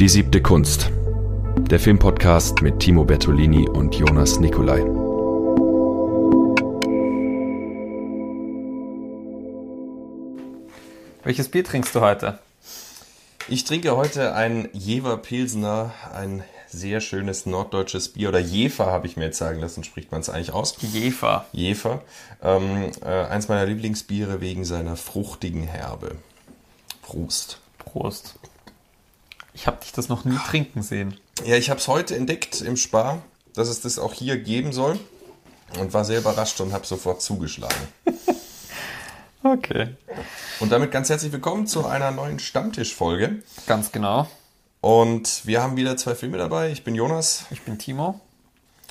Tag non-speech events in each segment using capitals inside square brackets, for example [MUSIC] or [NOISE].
Die siebte Kunst. Der Filmpodcast mit Timo Bertolini und Jonas Nicolai. Welches Bier trinkst du heute? Ich trinke heute ein Jever Pilsner, ein sehr schönes norddeutsches Bier. Oder Jefer habe ich mir jetzt sagen lassen, spricht man es eigentlich aus? Jefer. Jefer. Ähm, äh, eins meiner Lieblingsbiere wegen seiner fruchtigen Herbe. Prost. Prost. Ich habe dich das noch nie trinken sehen. Ja, ich habe es heute entdeckt im Spar, dass es das auch hier geben soll. Und war sehr überrascht und habe sofort zugeschlagen. [LAUGHS] Okay. Und damit ganz herzlich willkommen zu einer neuen Stammtischfolge. Ganz genau. Und wir haben wieder zwei Filme dabei. Ich bin Jonas. Ich bin Timo.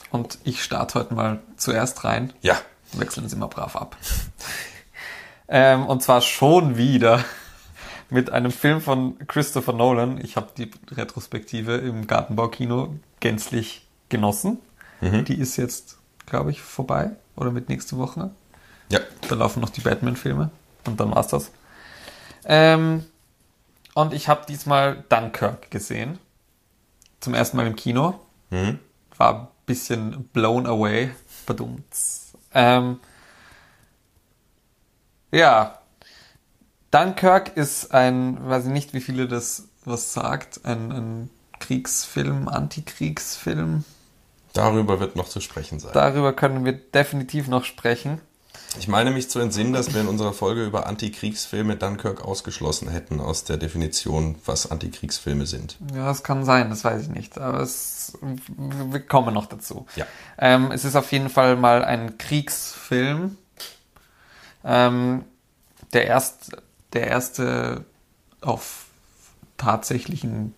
Und ich starte heute mal zuerst rein. Ja. Wechseln uns immer brav ab. [LAUGHS] ähm, und zwar schon wieder mit einem Film von Christopher Nolan. Ich habe die Retrospektive im Gartenbaukino gänzlich genossen. Die ist jetzt, glaube ich, vorbei. Oder mit nächste Woche. Ja. Da laufen noch die Batman-Filme. Und dann war's das. Ähm, und ich habe diesmal Dunkirk gesehen. Zum ersten Mal im Kino. Mhm. War ein bisschen blown away. Badumts. Ähm, ja. Dunkirk ist ein, weiß ich nicht, wie viele das was sagt, ein, ein Kriegsfilm, Antikriegsfilm. Darüber wird noch zu sprechen sein. Darüber können wir definitiv noch sprechen. Ich meine mich zu entsinnen, dass wir in unserer Folge über Antikriegsfilme Dunkirk ausgeschlossen hätten aus der Definition, was Antikriegsfilme sind. Ja, das kann sein, das weiß ich nicht. Aber es, wir kommen noch dazu. Ja. Ähm, es ist auf jeden Fall mal ein Kriegsfilm. Ähm, der, erst, der erste auf tatsächlichen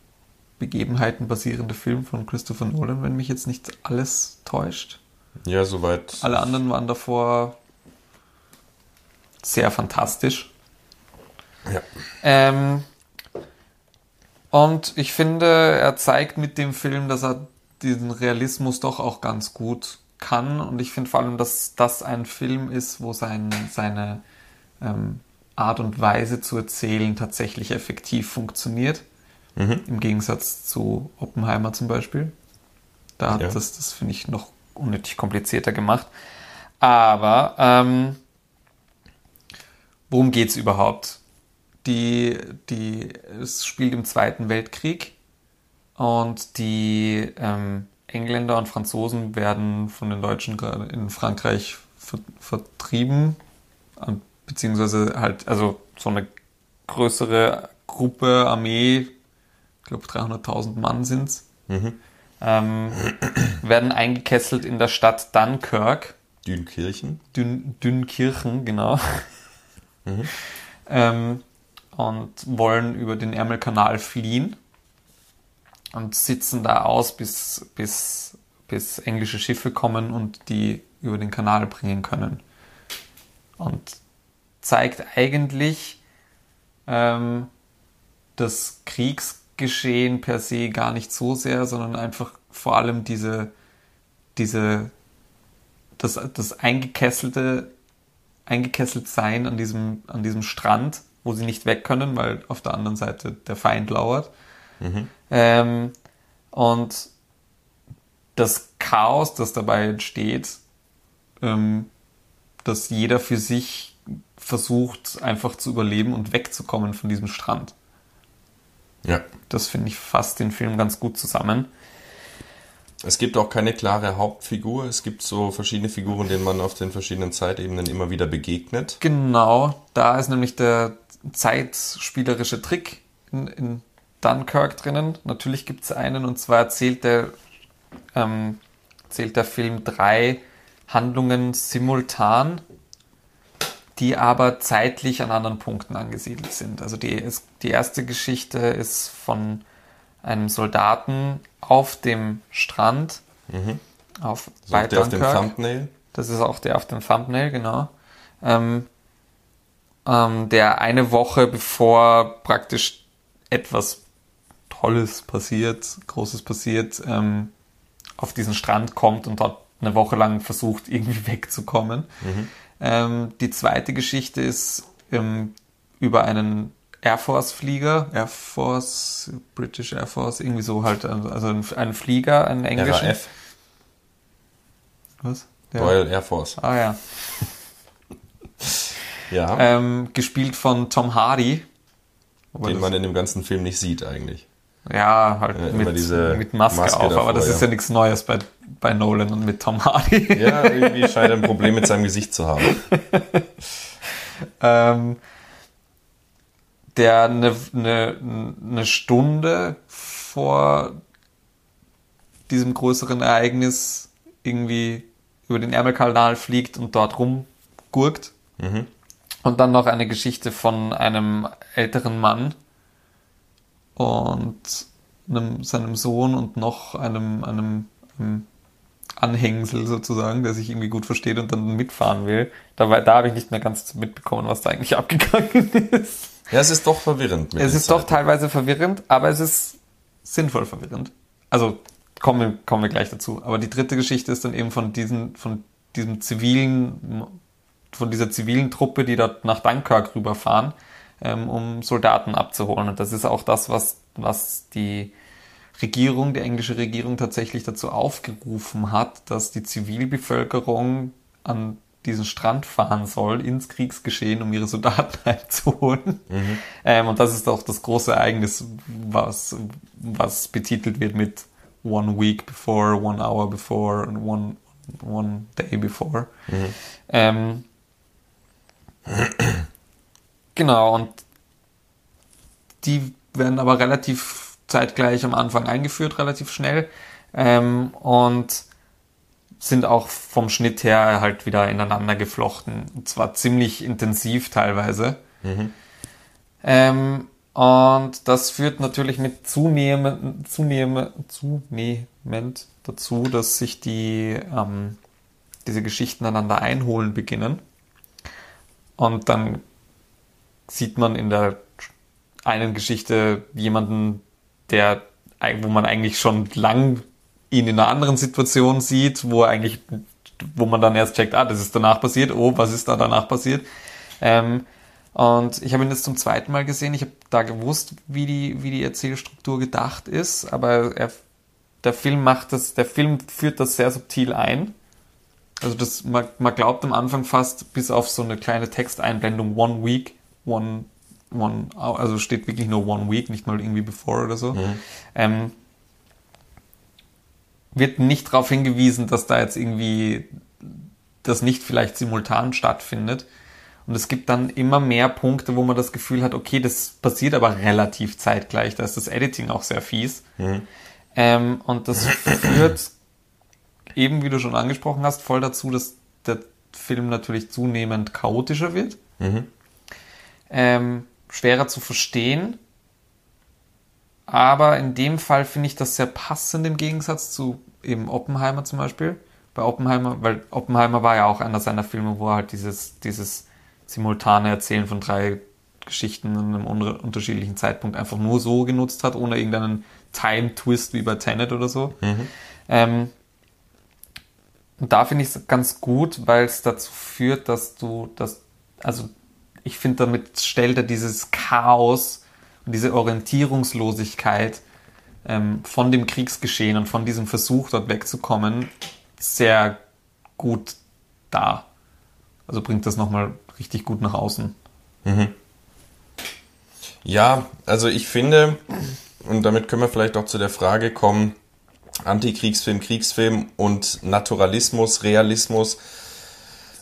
Begebenheiten basierende Film von Christopher Nolan, wenn mich jetzt nicht alles täuscht. Ja, soweit. Alle anderen waren davor sehr fantastisch. Ja. Ähm, und ich finde, er zeigt mit dem Film, dass er diesen Realismus doch auch ganz gut kann. Und ich finde vor allem, dass das ein Film ist, wo sein, seine ähm, Art und Weise zu erzählen tatsächlich effektiv funktioniert. Im Gegensatz zu Oppenheimer zum Beispiel. Da hat Ja. das, das finde ich, noch unnötig komplizierter gemacht. Aber ähm, worum geht's überhaupt? Die, die, es spielt im Zweiten Weltkrieg und die ähm, Engländer und Franzosen werden von den Deutschen gerade in Frankreich ver vertrieben, ähm, beziehungsweise halt, also so eine größere Gruppe, Armee, ich glaube 300.000 Mann sind's, ähm, werden eingekesselt in der Stadt Dunkirk. Dünkirchen. Dünn, Dünnkirchen, genau. ähm, und wollen über den Ärmelkanal fliehen und sitzen da aus, bis, bis, bis englische Schiffe kommen und die über den Kanal bringen können. Und zeigt eigentlich ähm, das Kriegsgeschehen per se gar nicht so sehr, sondern einfach vor allem diese, diese das, das eingekesselte, eingekesselt sein an diesem, an diesem Strand, wo sie nicht weg können, weil auf der anderen Seite der Feind lauert. Ähm, und das Chaos, das dabei entsteht, ähm, dass jeder für sich versucht, einfach zu überleben und wegzukommen von diesem Strand. Ja. Das finde ich fasst den Film ganz gut zusammen. Es gibt auch keine klare Hauptfigur. Es gibt so verschiedene Figuren, denen man auf den verschiedenen Zeitebenen immer wieder begegnet. Genau, da ist nämlich der zeitspielerische Trick in, in Dunkirk drinnen. Natürlich gibt es einen, und zwar erzählt der, ähm, erzählt der Film drei Handlungen simultan, die aber zeitlich an anderen Punkten angesiedelt sind. Also die, ist, die erste Geschichte ist von einem Soldaten auf dem Strand auf, So der auf dem. Thumbnail. Das ist auch der auf dem Thumbnail, genau. Ähm, ähm, der eine Woche bevor praktisch etwas Tolles passiert, Großes passiert, ähm, auf diesen Strand kommt und dort eine Woche lang versucht, irgendwie [LAUGHS] wegzukommen. Ähm, die zweite Geschichte ist ähm, über einen Air Force Flieger, Air Force, British Air Force, irgendwie so halt, also ein, ein Flieger, einen englischen. RAF, Was? Ja. Royal Air Force. Ah ja. [LAUGHS] Ja, Ähm, gespielt von Tom Hardy. Wobei den man in dem ganzen Film nicht sieht eigentlich. Ja, halt Ja, mit, diese mit Maske, Maske auf, davor, aber das ist ja. ja nichts Neues bei, bei Nolan und mit Tom Hardy. Ja, irgendwie scheint er ein Problem mit seinem Gesicht zu haben. [LAUGHS] ähm, der eine, eine, eine Stunde vor diesem größeren Ereignis irgendwie über den Ärmelkanal fliegt und dort rumgurkt. Und dann noch eine Geschichte von einem älteren Mann und einem, seinem Sohn und noch einem, einem, einem Anhängsel sozusagen, der sich irgendwie gut versteht und dann mitfahren will. Da, war- da habe ich nicht mehr ganz mitbekommen, was da eigentlich [LAUGHS] abgegangen ist. Ja, es ist doch verwirrend. Es ist doch Zeiten. teilweise verwirrend, aber es ist sinnvoll verwirrend. Also kommen wir, kommen wir gleich dazu. Aber die dritte Geschichte ist dann eben von diesen, von diesem zivilen, von dieser zivilen Truppe, die dort nach Dunkirk rüberfahren, ähm, um Soldaten abzuholen. Und das ist auch das, was, was die Regierung, die englische Regierung tatsächlich dazu aufgerufen hat, dass die Zivilbevölkerung an diesen Strand fahren soll, ins Kriegsgeschehen, um ihre Soldaten [LAUGHS] heimzuholen. Ähm, und das ist auch das große Ereignis, was, was betitelt wird mit One Week before, One Hour before und One, one Day before. Ähm, genau, und die werden aber relativ zeitgleich am Anfang eingeführt, relativ schnell. Ähm, und sind auch vom Schnitt her halt wieder ineinander geflochten. Und zwar ziemlich intensiv teilweise. Ähm, und das führt natürlich mit zunehmend, zunehmend, zunehmend dazu, dass sich die, ähm, diese Geschichten einander einholen beginnen. Und dann sieht man in der einen Geschichte jemanden, der, wo man eigentlich schon lang ihn in einer anderen Situation sieht, wo er eigentlich, wo man dann erst checkt, ah, das ist danach passiert, oh, was ist da danach passiert? Ähm, und ich habe ihn jetzt zum zweiten Mal gesehen. Ich habe da gewusst, wie die, wie die Erzählstruktur gedacht ist, aber er, der Film macht das, der Film führt das sehr subtil ein. Also das, man, man glaubt am Anfang fast, bis auf so eine kleine Texteinblendung, one week, one, one, hour, also steht wirklich nur one week, nicht mal irgendwie before oder so. Ähm, wird nicht darauf hingewiesen, dass da jetzt irgendwie das nicht vielleicht simultan stattfindet. Und es gibt dann immer mehr Punkte, wo man das Gefühl hat, okay, das passiert aber relativ zeitgleich. Da ist das Editing auch sehr fies. Ähm, und das führt eben, wie du schon angesprochen hast, voll dazu, dass der Film natürlich zunehmend chaotischer wird. Ähm, schwerer zu verstehen. Aber in dem Fall finde ich das sehr passend im Gegensatz zu eben Oppenheimer zum Beispiel. Bei Oppenheimer, weil Oppenheimer war ja auch einer seiner Filme, wo er halt dieses, dieses simultane Erzählen von drei Geschichten in einem un unterschiedlichen Zeitpunkt einfach nur so genutzt hat, ohne irgendeinen Time-Twist wie bei Tenet oder so. Ähm, und da finde ich es ganz gut, weil es dazu führt, dass du das, also ich finde, damit stellt er dieses Chaos und diese Orientierungslosigkeit ähm, von dem Kriegsgeschehen und von diesem Versuch, dort wegzukommen, sehr gut dar. Also bringt das nochmal richtig gut nach außen. Ja, also ich finde, und damit können wir vielleicht auch zu der Frage kommen, Antikriegsfilm, Kriegsfilm und Naturalismus, Realismus.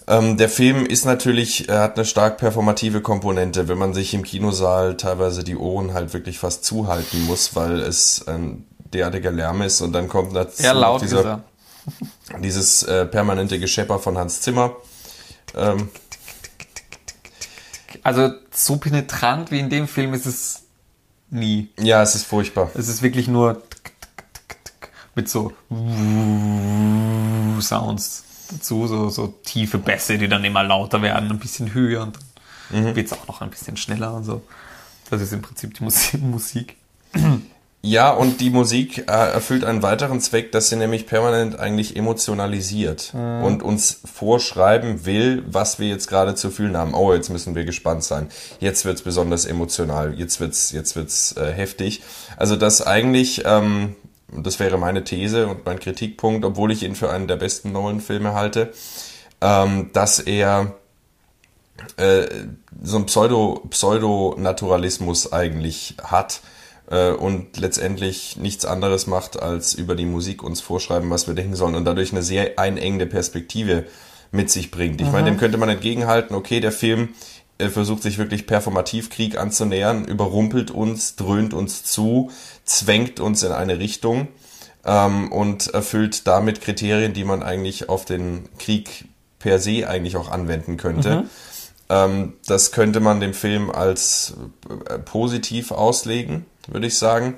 Ähm, der Film ist natürlich, er hat eine stark performative Komponente, wenn man sich im Kinosaal teilweise die Ohren halt wirklich fast zuhalten muss, weil es ein derartiger Lärm ist und dann kommt dazu Sehr laut dieser, er. [LAUGHS] dieses äh, permanente Geschepper von Hans Zimmer. Ähm, Also so penetrant wie in dem Film ist es nie. ja, es ist furchtbar. Es ist wirklich nur mit so [LAUGHS] Sounds dazu, so, so tiefe Bässe, die dann immer lauter werden, ein bisschen höher und dann wird es auch noch ein bisschen schneller und so. Das ist im Prinzip die Musi- [LAUGHS] Musik. Ja, und die Musik äh, erfüllt einen weiteren Zweck, dass sie nämlich permanent eigentlich emotionalisiert mhm. und uns vorschreiben will, was wir jetzt gerade zu fühlen haben. Oh, jetzt müssen wir gespannt sein. Jetzt wird's besonders emotional. Jetzt wird's, jetzt wird's äh, heftig. Also das eigentlich, ähm, das wäre meine These und mein Kritikpunkt, obwohl ich ihn für einen der besten Nolan-Filme halte, ähm, dass er äh, so ein Pseudo, Pseudo-Naturalismus eigentlich hat äh, und letztendlich nichts anderes macht, als über die Musik uns vorschreiben, was wir denken sollen und dadurch eine sehr einengende Perspektive mit sich bringt. Ich mhm. meine, dem könnte man entgegenhalten, okay, der Film äh, versucht sich wirklich performativ Krieg anzunähern, überrumpelt uns, dröhnt uns zu, zwängt uns in eine Richtung ähm, und erfüllt damit Kriterien, die man eigentlich auf den Krieg per se eigentlich auch anwenden könnte. Mhm. Ähm, das könnte man dem Film als äh, positiv auslegen würde ich sagen.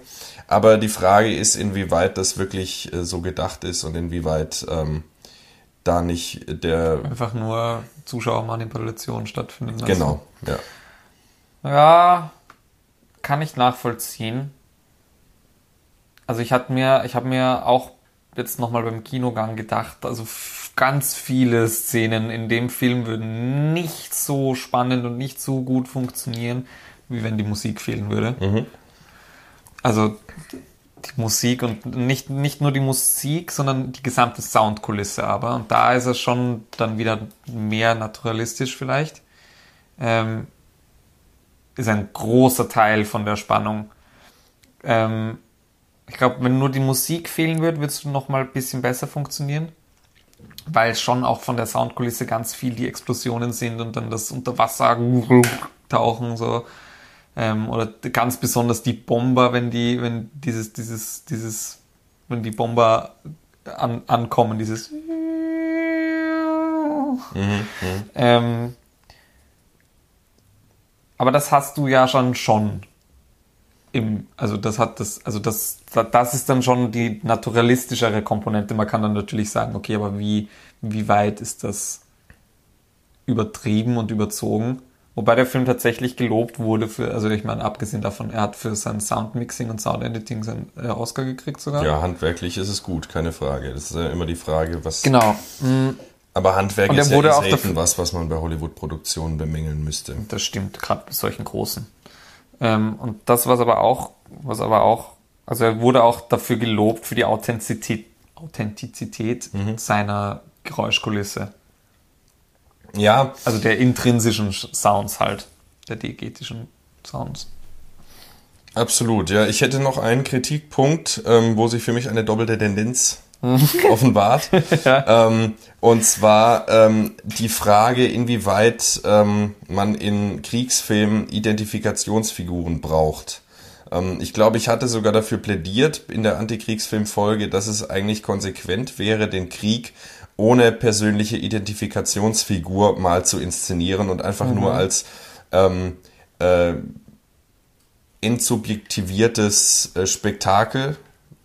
Aber die Frage ist, inwieweit das wirklich äh, so gedacht ist und inwieweit ähm, da nicht der. Einfach nur Zuschauermanipulation stattfinden lassen. Genau, ja. Ja, kann ich nachvollziehen. Also ich hatte mir, ich habe mir auch jetzt nochmal beim Kinogang gedacht, also ganz viele Szenen in dem Film würden nicht so spannend und nicht so gut funktionieren, wie wenn die Musik fehlen würde. Mhm. Also die Musik und nicht, nicht nur die Musik, sondern die gesamte Soundkulisse aber. Und da ist es schon dann wieder mehr naturalistisch vielleicht. Ähm, ist ein großer Teil von der Spannung. Ähm, ich glaube, wenn nur die Musik fehlen würde, würde es noch mal ein bisschen besser funktionieren. Weil schon auch von der Soundkulisse ganz viel die Explosionen sind und dann das Unterwasser [LAUGHS] tauchen so. Ähm, oder ganz besonders die Bomber, wenn die, wenn dieses, dieses, dieses, wenn die Bomber an, ankommen, dieses mhm, mhm. Ähm, aber das hast du ja schon schon im, also das hat das, also das, das ist dann schon die naturalistischere Komponente. Man kann dann natürlich sagen, okay, aber wie, wie weit ist das übertrieben und überzogen? Wobei der Film tatsächlich gelobt wurde für, also ich meine, abgesehen davon, er hat für sein Soundmixing und Soundediting seinen äh, Oscar gekriegt sogar. Ja, handwerklich ist es gut, keine Frage. Das ist ja immer die Frage, was. Genau. Mhm. Aber Handwerk ist ja auch selten was, was man bei Hollywood-Produktionen bemängeln müsste. Das stimmt, gerade bei solchen großen. Ähm, und das, was aber auch, was aber auch, also er wurde auch dafür gelobt für die Authentizität, Authentizität mhm. seiner Geräuschkulisse. Ja. Also der intrinsischen Sounds halt, der diegetischen Sounds. Absolut, ja. Ich hätte noch einen Kritikpunkt, ähm, wo sich für mich eine doppelte Tendenz [LAUGHS] offenbart. ja. ähm, und zwar ähm, die Frage, inwieweit ähm, man in Kriegsfilmen Identifikationsfiguren braucht. Ähm, ich glaube, ich hatte sogar dafür plädiert in der Antikriegsfilmfolge, dass es eigentlich konsequent wäre, den Krieg ohne persönliche Identifikationsfigur mal zu inszenieren und einfach mhm. nur als ähm, äh, entsubjektiviertes äh, Spektakel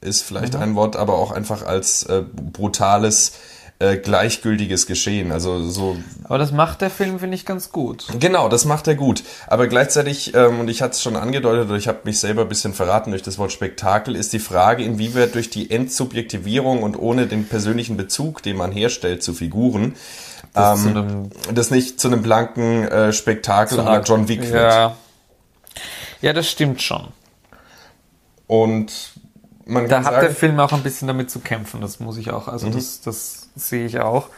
ist vielleicht mhm. ein Wort, aber auch einfach als äh, brutales äh, gleichgültiges Geschehen. Also so. Aber das macht der Film, finde ich, ganz gut. Genau, das macht er gut. Aber gleichzeitig, ähm, und ich hatte es schon angedeutet, oder ich habe mich selber ein bisschen verraten durch das Wort Spektakel, ist die Frage, inwieweit durch die Entsubjektivierung und ohne den persönlichen Bezug, den man herstellt zu Figuren, das, ähm, das nicht zu einem blanken äh, Spektakel oder John Wick wird. Ja. ja, das stimmt schon. Und man da hat sagen, der Film auch ein bisschen damit zu kämpfen, das muss ich auch, also mhm. das, das sehe ich auch.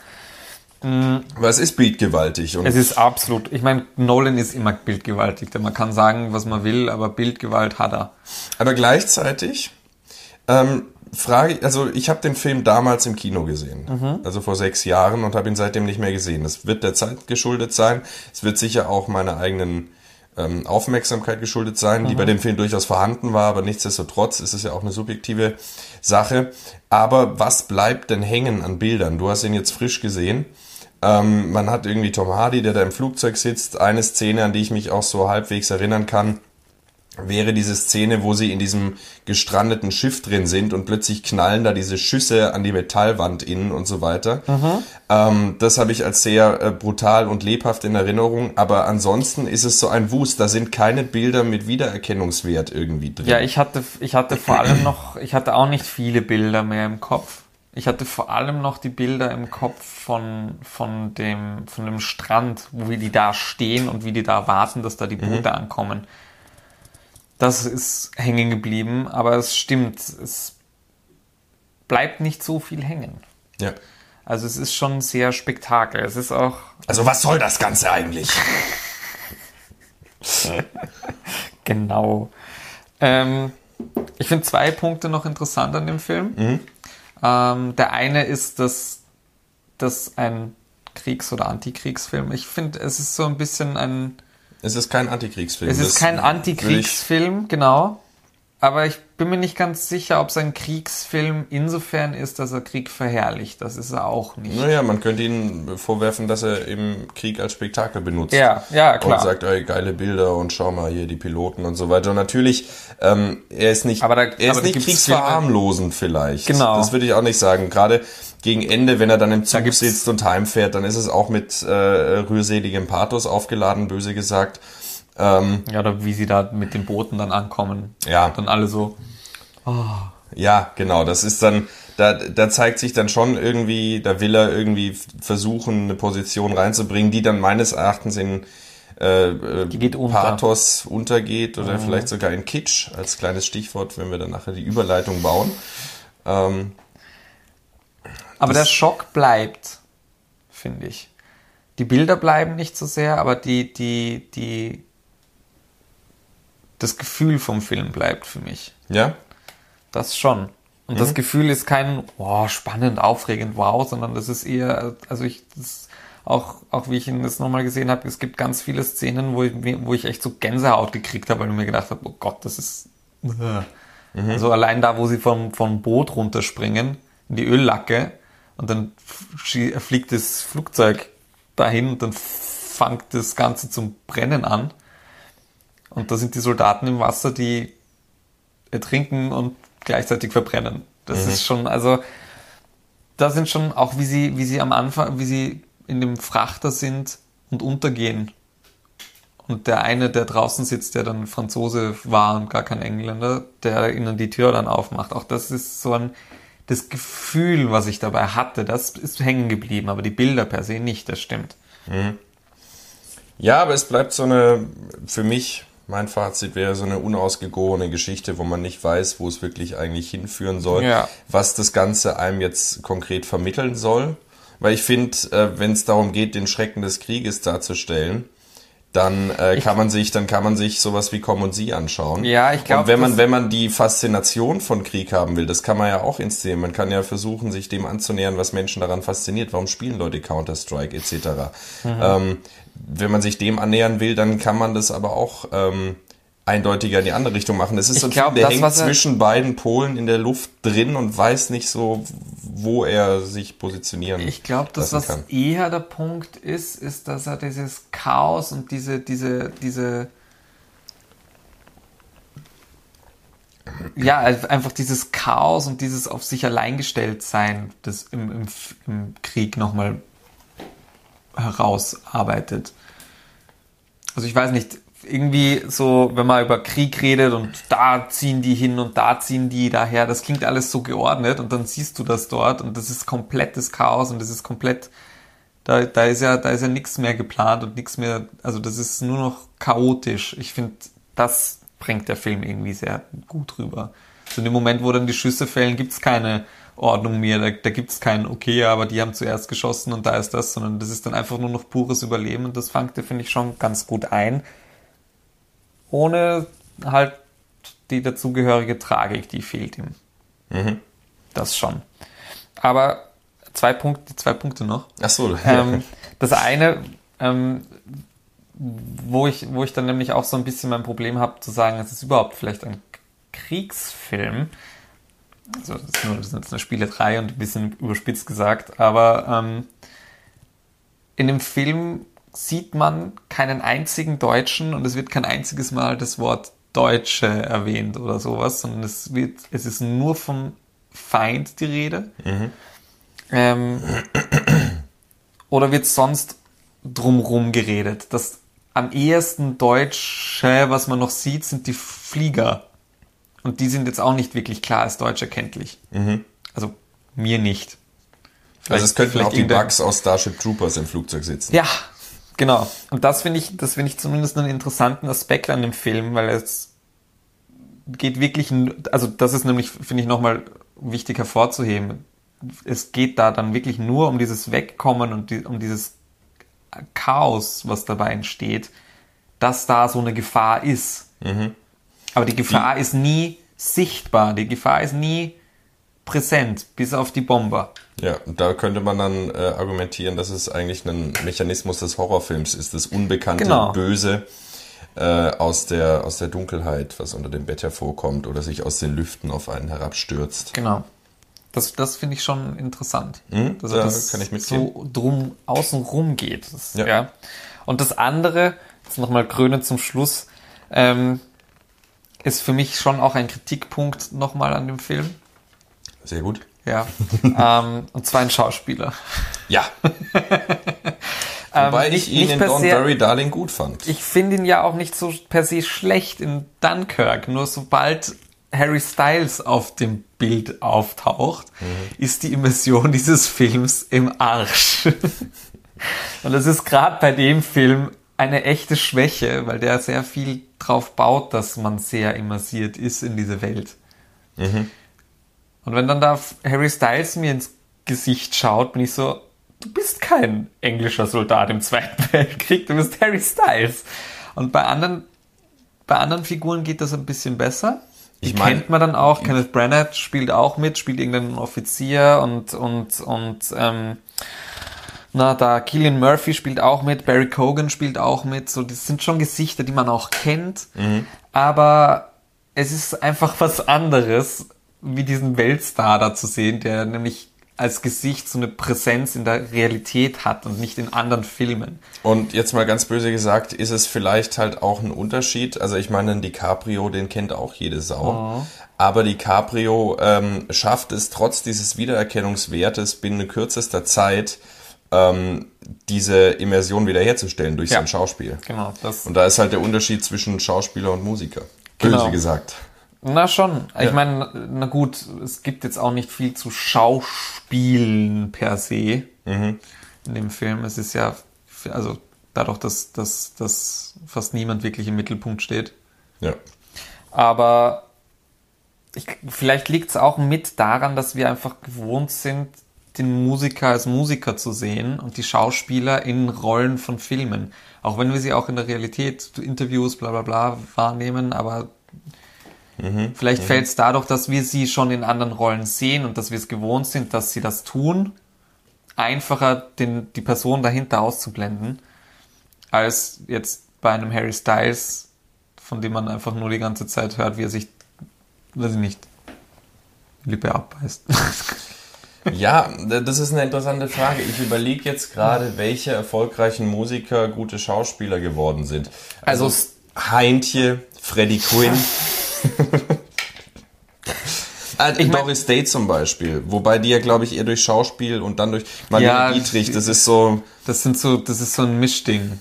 Mhm. Aber es ist bildgewaltig. Und es ist absolut, ich meine, Nolan ist immer bildgewaltig, denn man kann sagen, was man will, aber Bildgewalt hat er. Aber gleichzeitig ähm, frage also ich habe den Film damals im Kino gesehen, mhm. also vor sechs Jahren und habe ihn seitdem nicht mehr gesehen. Das wird der Zeit geschuldet sein. Es wird sicher auch meine eigenen ähm, Aufmerksamkeit geschuldet sein, mhm. die bei dem Film durchaus vorhanden war, aber nichtsdestotrotz ist es ja auch eine subjektive Sache. Aber was bleibt denn hängen an Bildern? Du hast ihn jetzt frisch gesehen. Ähm, man hat irgendwie Tom Hardy, der da im Flugzeug sitzt. Eine Szene, an die ich mich auch so halbwegs erinnern kann, wäre diese Szene, wo sie in diesem gestrandeten Schiff drin sind und plötzlich knallen da diese Schüsse an die Metallwand innen und so weiter. Ähm, das habe ich als sehr äh, brutal und lebhaft in Erinnerung. Aber ansonsten ist es so ein Wust. Da sind keine Bilder mit Wiedererkennungswert irgendwie drin. Ja, ich hatte, ich hatte vor allem noch, ich hatte auch nicht viele Bilder mehr im Kopf. Ich hatte vor allem noch die Bilder im Kopf von, von dem, von dem Strand, wo die da stehen und wie die da warten, dass da die Boote ankommen. Das ist hängen geblieben, aber es stimmt, es bleibt nicht so viel hängen. ja. Also es ist schon sehr Spektakel. Es ist auch, Also was soll das Ganze eigentlich? [LAUGHS] Genau. Ähm, ich finde zwei Punkte noch interessant an dem Film. Ähm, der eine ist, dass das ein Kriegs- oder Antikriegsfilm. Ich finde, es ist so ein bisschen ein. Es ist kein Antikriegsfilm. Es ist Das kein Antikriegsfilm, genau. Aber ich bin mir nicht ganz sicher, ob es ein Kriegsfilm insofern ist, dass er Krieg verherrlicht. Das ist er auch nicht. Naja, man könnte ihn vorwerfen, dass er im Krieg als Spektakel benutzt. Ja, ja, klar. Und sagt, ey, geile Bilder und schau mal hier die Piloten und so weiter. Und natürlich, ähm, er ist nicht, Aber da- er ist nicht kriegsverharmlosend vielleicht. Genau. Das würde ich auch nicht sagen. Gerade gegen Ende, wenn er dann im Zug sitzt und heimfährt, dann ist es auch mit äh, rührseligem Pathos aufgeladen, böse gesagt. Ähm, Ja, oder wie sie da mit den Booten dann ankommen. Ja. Und dann alle so. Ja, genau. Das ist dann, da, da zeigt sich dann schon irgendwie, da will er irgendwie versuchen, eine Position reinzubringen, die dann meines Erachtens in äh, äh, unter. Mhm. Pathos untergeht oder vielleicht sogar in Kitsch als kleines Stichwort, wenn wir dann nachher die Überleitung bauen. Ähm, Aber der Schock bleibt, finde ich. Die Bilder bleiben nicht so sehr, aber die, die, die, das Gefühl vom Film bleibt für mich. ja, Das schon. Und das Gefühl ist kein, wow, spannend, aufregend, wow, sondern das ist eher, also ich, das, auch, auch wie ich ihn das nochmal gesehen habe, es gibt ganz viele Szenen, wo ich, wo ich echt so Gänsehaut gekriegt habe, weil ich mir gedacht habe, oh Gott, das ist, also allein da, wo sie vom, vom Boot runterspringen, in die Öllacke, und dann fliegt das Flugzeug dahin und dann fängt das Ganze zum Brennen an. Und da sind die Soldaten im Wasser, die ertrinken und gleichzeitig verbrennen. Das ist schon, also da sind schon auch, wie sie, wie sie am Anfang, wie sie in dem Frachter sind und untergehen. Und der eine, der draußen sitzt, der dann Franzose war und gar kein Engländer, der ihnen die Tür dann aufmacht. Auch das ist so ein, das Gefühl, was ich dabei hatte, das ist hängen geblieben, aber die Bilder per se nicht, das stimmt. Ja, aber es bleibt so eine, für mich, mein Fazit wäre so eine unausgegorene Geschichte, wo man nicht weiß, wo es wirklich eigentlich hinführen soll, Ja. was das Ganze einem jetzt konkret vermitteln soll. Weil ich finde, äh, wenn es darum geht, den Schrecken des Krieges darzustellen, dann äh, kann man sich, dann kann man sich sowas wie Komm und Sie anschauen. Ja, ich glaub, Und wenn man, wenn man die Faszination von Krieg haben will, das kann man ja auch inszenieren. Man kann ja versuchen, sich dem anzunähern, was Menschen daran fasziniert. Warum spielen Leute Counter-Strike etc. Mhm. Ähm, wenn man sich dem annähern will, dann kann man das aber auch ähm, eindeutiger in die andere Richtung machen. Es ist Ich so glaub, Film, der das, hängt zwischen beiden Polen in der Luft drin und weiß nicht so, wo er sich positionieren Ich glaube, das, lassen was kann. eher der Punkt ist, ist, dass er dieses Chaos und diese, diese, diese, ja, also einfach dieses Chaos und dieses auf sich allein gestellt sein, das im, im, im Krieg nochmal herausarbeitet. Also ich weiß nicht, irgendwie so, wenn man über Krieg redet und da ziehen die hin und da ziehen die daher, das klingt alles so geordnet und dann siehst du das dort und das ist komplettes Chaos und das ist komplett, da, da ist ja, da ist ja nichts mehr geplant und nichts mehr, also das ist nur noch chaotisch. Ich finde, das bringt der Film irgendwie sehr gut rüber. So in dem Moment, wo dann die Schüsse fällen, gibt's keine Ordnung mehr, da, da gibt's kein, okay, aber die haben zuerst geschossen und da ist das, sondern das ist dann einfach nur noch pures Überleben und das fängt er, finde ich, schon ganz gut ein ohne halt die dazugehörige Tragik, die fehlt ihm. Das schon. Aber zwei Punkte, zwei Punkte noch. Ach so, Ähm, das eine, ähm, wo ich, wo ich dann nämlich auch so ein bisschen mein Problem habe, zu sagen, es ist überhaupt vielleicht ein Kriegsfilm. Also das ist, nur, das ist jetzt eine Spielerei und ein bisschen überspitzt gesagt, aber ähm, in dem Film sieht man keinen einzigen Deutschen und es wird kein einziges Mal das Wort Deutsche erwähnt oder sowas, sondern es wird, es ist nur vom Feind die Rede. Ähm, oder wird sonst drumrum geredet? Das am ehesten Deutsche, was man noch sieht, sind die Flieger. Und die sind jetzt auch nicht wirklich klar als Deutsch erkenntlich. Also mir nicht. Also es könnten vielleicht auch die Bugs aus Starship Troopers im Flugzeug sitzen. Ja, genau. Und das finde ich, das finde ich zumindest einen interessanten Aspekt an dem Film, weil es geht wirklich, also das ist nämlich, finde ich, nochmal wichtig hervorzuheben. Es geht da dann wirklich nur um dieses Wegkommen und die, um dieses Chaos, was dabei entsteht, dass da so eine Gefahr ist. Aber die Gefahr ist nie sichtbar, die Gefahr ist nie präsent, bis auf die Bomber. Ja, und da könnte man dann äh, argumentieren, dass es eigentlich ein Mechanismus des Horrorfilms ist, das unbekannte Genau. Böse äh, aus, der, aus der Dunkelheit, was unter dem Bett hervorkommt oder sich aus den Lüften auf einen herabstürzt. Genau. Das, das finde ich schon interessant. Mhm, Also da das kann ich mitgehen. so drum außen rum geht. Das, ja. Ja. Und das andere, jetzt nochmal Kröne zum Schluss, ähm, ist für mich schon auch ein Kritikpunkt nochmal an dem Film. Sehr gut. Ja. [LAUGHS] ähm, und zwar ein Schauspieler. Ja. [LAUGHS] Wobei Ähm, nicht- ich ihn in se- Worry Darling gut fand. Ich finde ihn ja auch nicht so per se schlecht in Dunkirk. Nur sobald Harry Styles auf dem Bild auftaucht, ist die Immersion dieses Films im Arsch. [LAUGHS] Und das ist gerade bei dem Film eine echte Schwäche, weil der sehr viel drauf baut, dass man sehr immersiert ist in diese Welt. Und wenn dann da Harry Styles mir ins Gesicht schaut, bin ich so, du bist kein englischer Soldat im Zweiten [LAUGHS] Weltkrieg, du bist Harry Styles. Und bei anderen, bei anderen Figuren geht das ein bisschen besser. Die Ich mein- kennt man dann auch. Kenneth Branagh spielt auch mit, spielt irgendeinen Offizier und, und, und, ähm, na, da Killian Murphy spielt auch mit, Barry Cogan spielt auch mit. So, das sind schon Gesichter, die man auch kennt. Aber es ist einfach was anderes, wie diesen Weltstar da zu sehen, der nämlich als Gesicht so eine Präsenz in der Realität hat und nicht in anderen Filmen. Und jetzt mal ganz böse gesagt, ist es vielleicht halt auch ein Unterschied. Also ich meine, ein DiCaprio, den kennt auch jede Sau. Aber DiCaprio ähm, schafft es trotz dieses Wiedererkennungswertes binnen kürzester Zeit, ähm, diese Immersion wiederherzustellen durch Ja. sein Schauspiel. Genau, das. Und da ist halt der Unterschied zwischen Schauspieler und Musiker. Böse Genau. gesagt. Na schon. Ich meine, na gut, es gibt jetzt auch nicht viel zu Schauspielen per se in dem Film. Es ist ja, also dadurch, dass, dass, dass fast niemand wirklich im Mittelpunkt steht. Ja. Aber ich, vielleicht liegt es auch mit daran, dass wir einfach gewohnt sind, den Musiker als Musiker zu sehen und die Schauspieler in Rollen von Filmen. Auch wenn wir sie auch in der Realität, Interviews, bla bla bla wahrnehmen, aber vielleicht fällt es dadurch, dass wir sie schon in anderen Rollen sehen und dass wir es gewohnt sind, dass sie das tun, einfacher den, die Person dahinter auszublenden, als jetzt bei einem Harry Styles, von dem man einfach nur die ganze Zeit hört, wie er sich, weiß ich nicht, die Lippe abbeißt. [LAUGHS] Ja, das ist eine interessante Frage. Ich überlege jetzt gerade, welche erfolgreichen Musiker gute Schauspieler geworden sind. Also, Also- Heintje, Freddie Quinn. Ah, [LAUGHS] Ich mein- Doris Day zum Beispiel, wobei die ja, glaube ich, eher durch Schauspiel und dann durch Marlene Ja, Dietrich, das ist so, Das sind so, das ist so ein Mischding.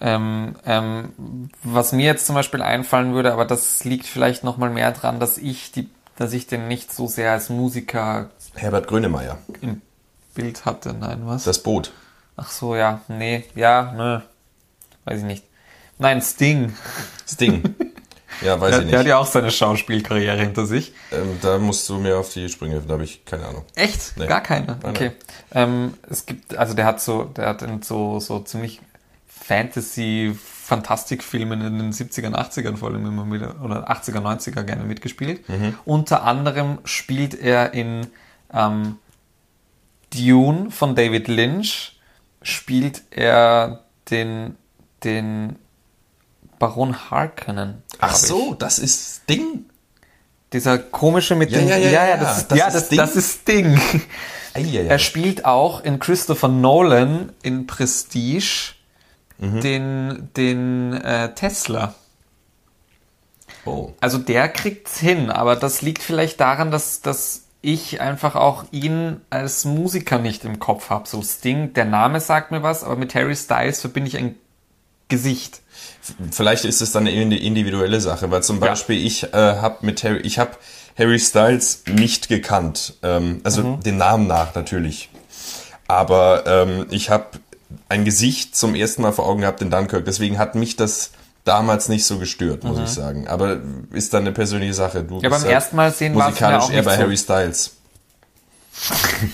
Ähm, ähm, was mir jetzt zum Beispiel einfallen würde, aber das liegt vielleicht noch mal mehr dran, dass ich die, dass ich den nicht so sehr als Musiker Herbert Grönemeyer, im Bild hatte. Nein, was? das Boot. Ach so, ja, nee, ja, ne, weiß ich nicht. Nein, Sting. Sting. [LAUGHS] Ja, weiß Der, ich der hat nicht. ja auch seine Schauspielkarriere hinter sich. Ähm, da musst du mir auf die Sprünge helfen, da habe ich keine Ahnung. Echt? Nee. Gar keine. Okay. Ähm, es gibt, also der hat so, der hat in so, so ziemlich Fantasy, Fantastikfilmen in den 70ern, 80ern vor allem immer wieder, oder 80er, 90er gerne mitgespielt. Unter anderem spielt er in ähm, Dune von David Lynch, spielt er den, den Baron Harkonnen. Ach glaub ich. so, das ist Sting. Dieser komische mit Ja, dem, ja, ja, ja, das, ist, das ja, das, Ding. das ist Ding. Er spielt auch in Christopher Nolan in Prestige den, den äh, Tesla. Oh. Also der kriegt's hin, aber das liegt vielleicht daran, dass, dass ich einfach auch ihn als Musiker nicht im Kopf habe. So Sting, der Name sagt mir was, aber mit Harry Styles verbinde ich ein Gesicht. Vielleicht ist es dann eine individuelle Sache, weil zum Beispiel ich äh, habe mit Harry, ich habe Harry Styles nicht gekannt, ähm, also Mhm. den Namen nach natürlich, aber ähm, ich habe ein Gesicht zum ersten Mal vor Augen gehabt in Dunkirk, deswegen hat mich das damals nicht so gestört, muss ich sagen. Aber ist dann eine persönliche Sache. Du Mhm. Ja, beim ersten Mal sehen war's mir musikalisch auch eher nicht bei so. Harry Styles. [LAUGHS]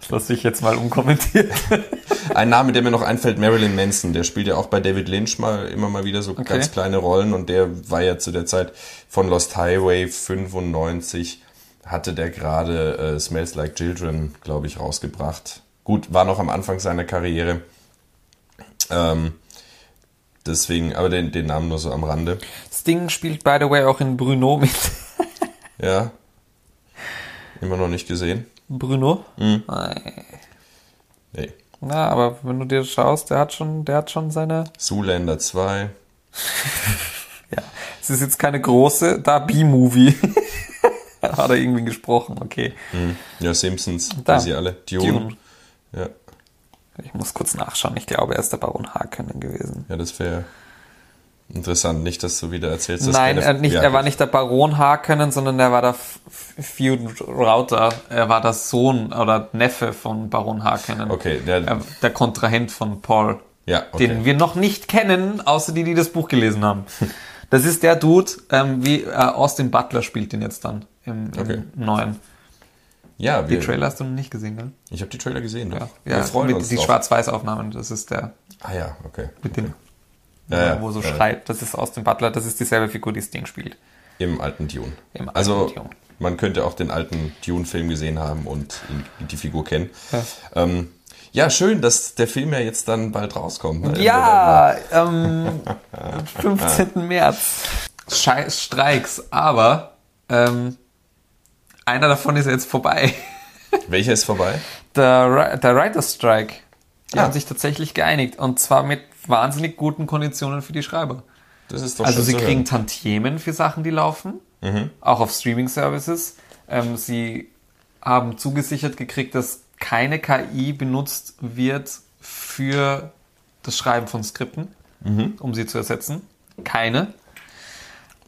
Das lasse ich jetzt mal unkommentiert. [LAUGHS] Ein Name, der mir noch einfällt, Marilyn Manson. Der spielt ja auch bei David Lynch mal immer mal wieder so ganz kleine Rollen und der war ja zu der Zeit von Lost Highway 95 hatte der gerade äh, Smells Like Children, glaube ich, rausgebracht. Gut, war noch am Anfang seiner Karriere. Ähm, deswegen, aber den, den Namen nur so am Rande. Sting spielt, by the way, auch in Bruno mit. [LAUGHS] Ja. Immer noch nicht gesehen. Bruno? Mhm. Nee. Na, aber wenn du dir schaust, der hat schon, der hat schon seine. Zoolander 2. [LAUGHS] Ja, es ist jetzt keine große, da B-Movie. [LAUGHS] hat er irgendwie gesprochen, okay. Ja, Simpsons, Da. wie sie alle. Dune. Dune. Ja. Ich muss kurz nachschauen. Ich glaube, er ist der Baron Harkonnen gewesen. Ja, das wäre interessant. Nicht, dass du wieder erzählst, dass Nein, er, nicht, er war nicht der Baron Harkonnen, sondern er war der Feud Router. Er war der Sohn oder Neffe von Baron Harkonnen. Okay, der, Er, der Kontrahent von Paul. ja, okay. den wir noch nicht kennen, außer die, die das Buch gelesen haben. [LAUGHS] Das ist der Dude, ähm, wie äh, Austin Butler spielt den jetzt dann im, im Okay. neuen. ja, Die wir, Trailer hast du noch nicht gesehen, gell? ich habe die Trailer gesehen. Ja, ja wir freuen mit uns die. Schwarz-Weiß-Aufnahmen, das ist der Ah ja, okay. mit dem, Ja, ja, wo so ja, schreit, das ist Austin Butler, das ist dieselbe Figur, die Sting spielt. Im alten Dune. Im alten also, Dune. man könnte auch den alten Dune-Film gesehen haben und die Figur kennen. Ja. Ähm, ja, schön, dass der Film ja jetzt dann bald rauskommt. Ne? Ja, ähm, 15. [LAUGHS] März. Scheiß Streiks, aber ähm, einer davon ist jetzt vorbei. [LAUGHS] Welcher ist vorbei? Der, der Writer's Strike. Die Ah. haben sich tatsächlich geeinigt und zwar mit wahnsinnig guten Konditionen für die Schreiber. Das ist doch Also sie kriegen hören. Tantiemen für Sachen, die laufen, Mhm. auch auf Streaming-Services. Ähm, sie haben zugesichert gekriegt, dass keine KI benutzt wird für das Schreiben von Skripten, Mhm. um sie zu ersetzen. Keine.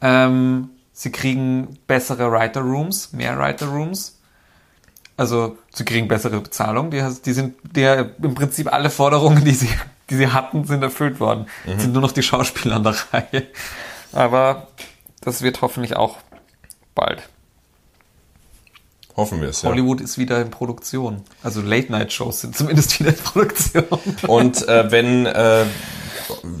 Ähm, sie kriegen bessere Writer Rooms, mehr Writer Rooms. Also sie kriegen bessere Bezahlung. Die, die sind der im Prinzip alle Forderungen, die sie, die sie hatten, sind erfüllt worden. Es Sind nur noch die Schauspieler an der Reihe. Aber das wird hoffentlich auch bald. Hoffen wir es, ja. Hollywood ist wieder in Produktion. Also Late-Night-Shows sind zumindest wieder in Produktion. Und äh, wenn äh,